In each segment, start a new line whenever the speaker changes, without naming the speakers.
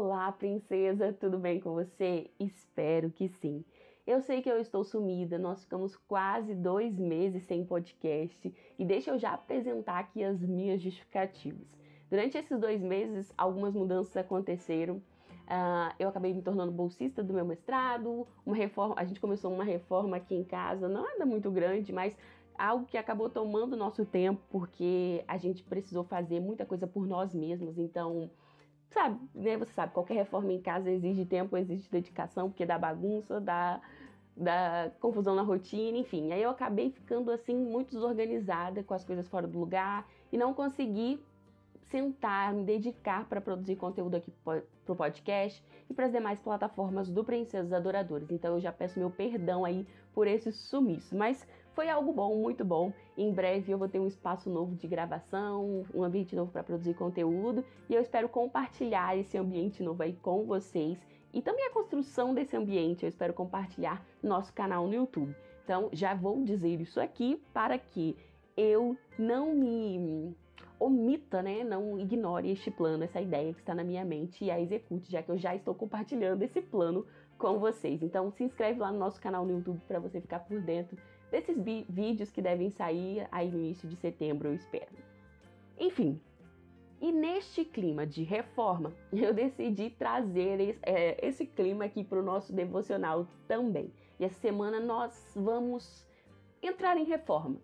Olá, princesa, tudo bem com você? Espero que sim. Eu sei que eu estou sumida, nós ficamos quase dois meses sem podcast e deixa eu já apresentar aqui as minhas justificativas. Durante esses dois meses, algumas mudanças aconteceram. Uh, eu acabei me tornando bolsista do meu mestrado, uma reforma, a gente começou uma reforma aqui em casa, nada muito grande, mas algo que acabou tomando nosso tempo, porque a gente precisou fazer muita coisa por nós mesmos, então sabe, né? Você sabe, qualquer reforma em casa exige tempo, exige dedicação, porque dá bagunça, dá, dá confusão na rotina, enfim. Aí eu acabei ficando assim muito desorganizada com as coisas fora do lugar e não consegui sentar, me dedicar para produzir conteúdo aqui para o podcast e para as demais plataformas do Princesas Adoradores. Então eu já peço meu perdão aí por esse sumiço, mas foi algo bom, muito bom. Em breve eu vou ter um espaço novo de gravação, um ambiente novo para produzir conteúdo e eu espero compartilhar esse ambiente novo aí com vocês e também a construção desse ambiente eu espero compartilhar no nosso canal no YouTube. Então já vou dizer isso aqui para que eu não me omita, né, não ignore este plano, essa ideia que está na minha mente e a execute, já que eu já estou compartilhando esse plano com vocês. Então se inscreve lá no nosso canal no YouTube para você ficar por dentro desses vídeos que devem sair no início de setembro, eu espero. Enfim, e neste clima de reforma, eu decidi trazer esse, é, esse clima aqui para o nosso devocional também. E essa semana nós vamos entrar em reforma.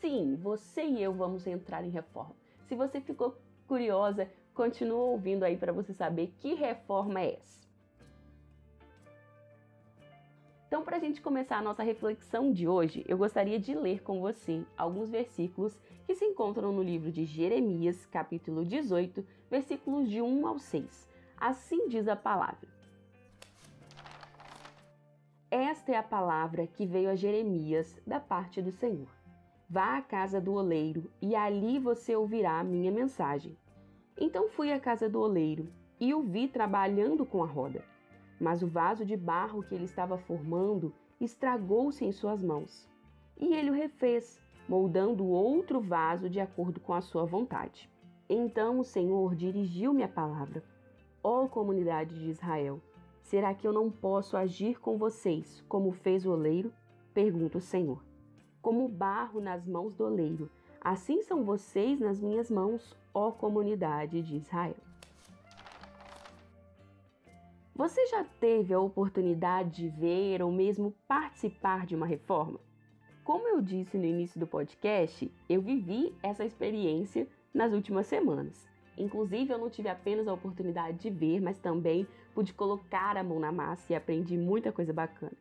Sim, você e eu vamos entrar em reforma. Se você ficou curiosa, continua ouvindo aí para você saber que reforma é essa. Então, para a gente começar a nossa reflexão de hoje, eu gostaria de ler com você alguns versículos que se encontram no livro de Jeremias, capítulo 18, versículos de 1 ao 6. Assim diz a palavra. Esta é a palavra que veio a Jeremias da parte do Senhor. Vá à casa do oleiro e ali você ouvirá a minha mensagem. Então fui à casa do oleiro e o vi trabalhando com a roda. Mas o vaso de barro que ele estava formando estragou-se em suas mãos. E ele o refez, moldando outro vaso de acordo com a sua vontade. Então o Senhor dirigiu-me a palavra: Ó oh, comunidade de Israel, será que eu não posso agir com vocês como fez o oleiro? Pergunta o Senhor como barro nas mãos do oleiro. Assim são vocês nas minhas mãos, ó comunidade de Israel. Você já teve a oportunidade de ver ou mesmo participar de uma reforma? Como eu disse no início do podcast, eu vivi essa experiência nas últimas semanas. Inclusive, eu não tive apenas a oportunidade de ver, mas também pude colocar a mão na massa e aprendi muita coisa bacana.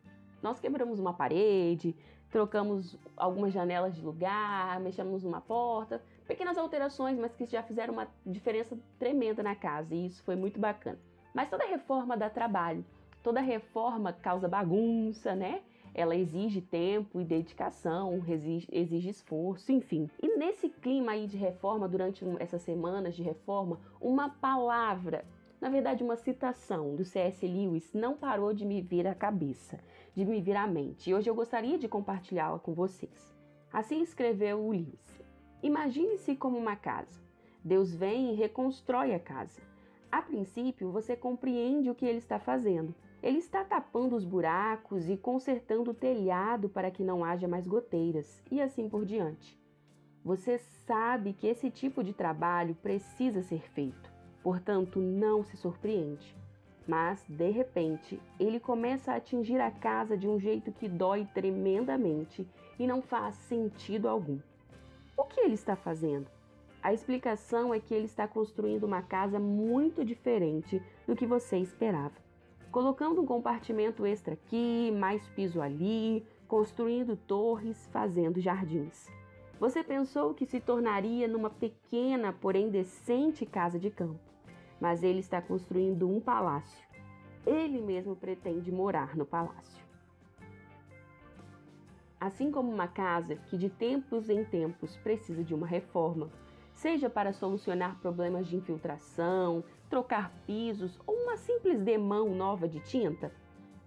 Nós quebramos uma parede, trocamos algumas janelas de lugar, mexemos numa porta, pequenas alterações, mas que já fizeram uma diferença tremenda na casa e isso foi muito bacana. Mas toda reforma dá trabalho, toda reforma causa bagunça, né? Ela exige tempo e dedicação, exige, esforço, enfim. E nesse clima aí de reforma, durante essas semanas de reforma, uma palavra na verdade, uma citação do C.S. Lewis não parou de me vir à cabeça, de me vir à mente, e hoje eu gostaria de compartilhá-la com vocês. Assim escreveu o Lewis: Imagine-se como uma casa. Deus vem e reconstrói a casa. A princípio, você compreende o que ele está fazendo. Ele está tapando os buracos e consertando o telhado para que não haja mais goteiras, e assim por diante. Você sabe que esse tipo de trabalho precisa ser feito portanto não se surpreende. Mas, de repente, ele começa a atingir a casa de um jeito que dói tremendamente e não faz sentido algum. O que ele está fazendo? A explicação é que ele está construindo uma casa muito diferente do que você esperava. Colocando um compartimento extra aqui, mais piso ali, construindo torres, fazendo jardins. Você pensou que se tornaria numa pequena, porém decente casa de campo mas ele está construindo um palácio. Ele mesmo pretende morar no palácio. Assim como uma casa que de tempos em tempos precisa de uma reforma, seja para solucionar problemas de infiltração, trocar pisos ou uma simples demão nova de tinta,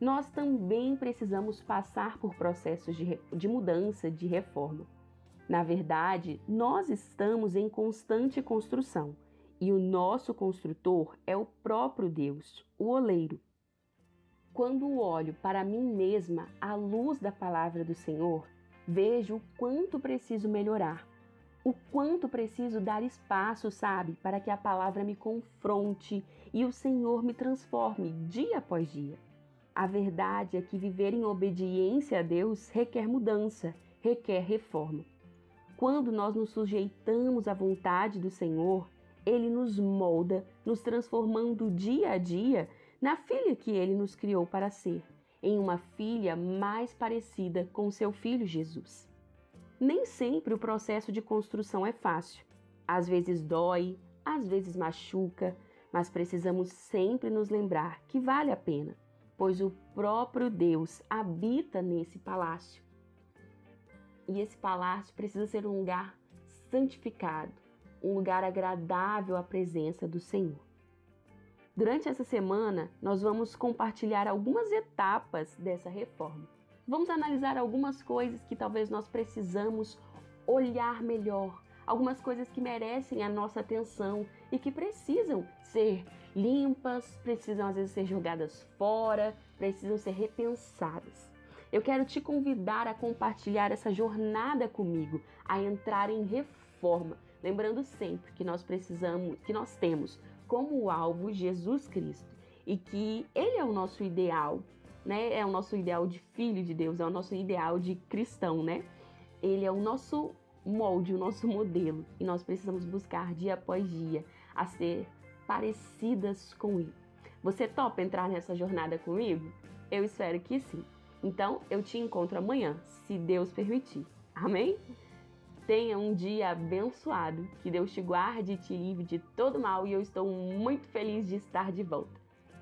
nós também precisamos passar por processos de, de mudança, de reforma. Na verdade, nós estamos em constante construção e o nosso construtor é o próprio Deus, o oleiro. Quando olho para mim mesma à luz da palavra do Senhor, vejo o quanto preciso melhorar, o quanto preciso dar espaço, sabe, para que a palavra me confronte e o Senhor me transforme dia após dia. A verdade é que viver em obediência a Deus requer mudança, requer reforma. Quando nós nos sujeitamos à vontade do Senhor, Ele nos molda, nos transformando dia a dia na filha que Ele nos criou para ser, em uma filha mais parecida com seu filho Jesus. Nem sempre o processo de construção é fácil. Às vezes dói, às vezes machuca, mas precisamos sempre nos lembrar que vale a pena, pois o próprio Deus habita nesse palácio e esse palácio precisa ser um lugar santificado, um lugar agradável à presença do Senhor. Durante essa semana, nós vamos compartilhar algumas etapas dessa reforma. Vamos analisar algumas coisas que talvez nós precisamos olhar melhor, algumas coisas que merecem a nossa atenção e que precisam ser limpas, precisam às vezes ser jogadas fora, precisam ser repensadas. Eu quero te convidar a compartilhar essa jornada comigo, a entrar em reforma, lembrando sempre que nós precisamos, que nós temos como alvo Jesus Cristo e que ele é o nosso ideal, né? É o nosso ideal de filho de Deus, é o nosso ideal de cristão, né? Ele é o nosso molde, o nosso modelo, e nós precisamos buscar dia após dia a ser parecidas com ele. Você topa entrar nessa jornada comigo? Eu espero que sim. Então eu te encontro amanhã, se Deus permitir. Amém? Tenha um dia abençoado, que Deus te guarde e te livre de todo mal e eu estou muito feliz de estar de volta.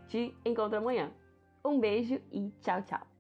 Te encontro amanhã. Um beijo e tchau, tchau.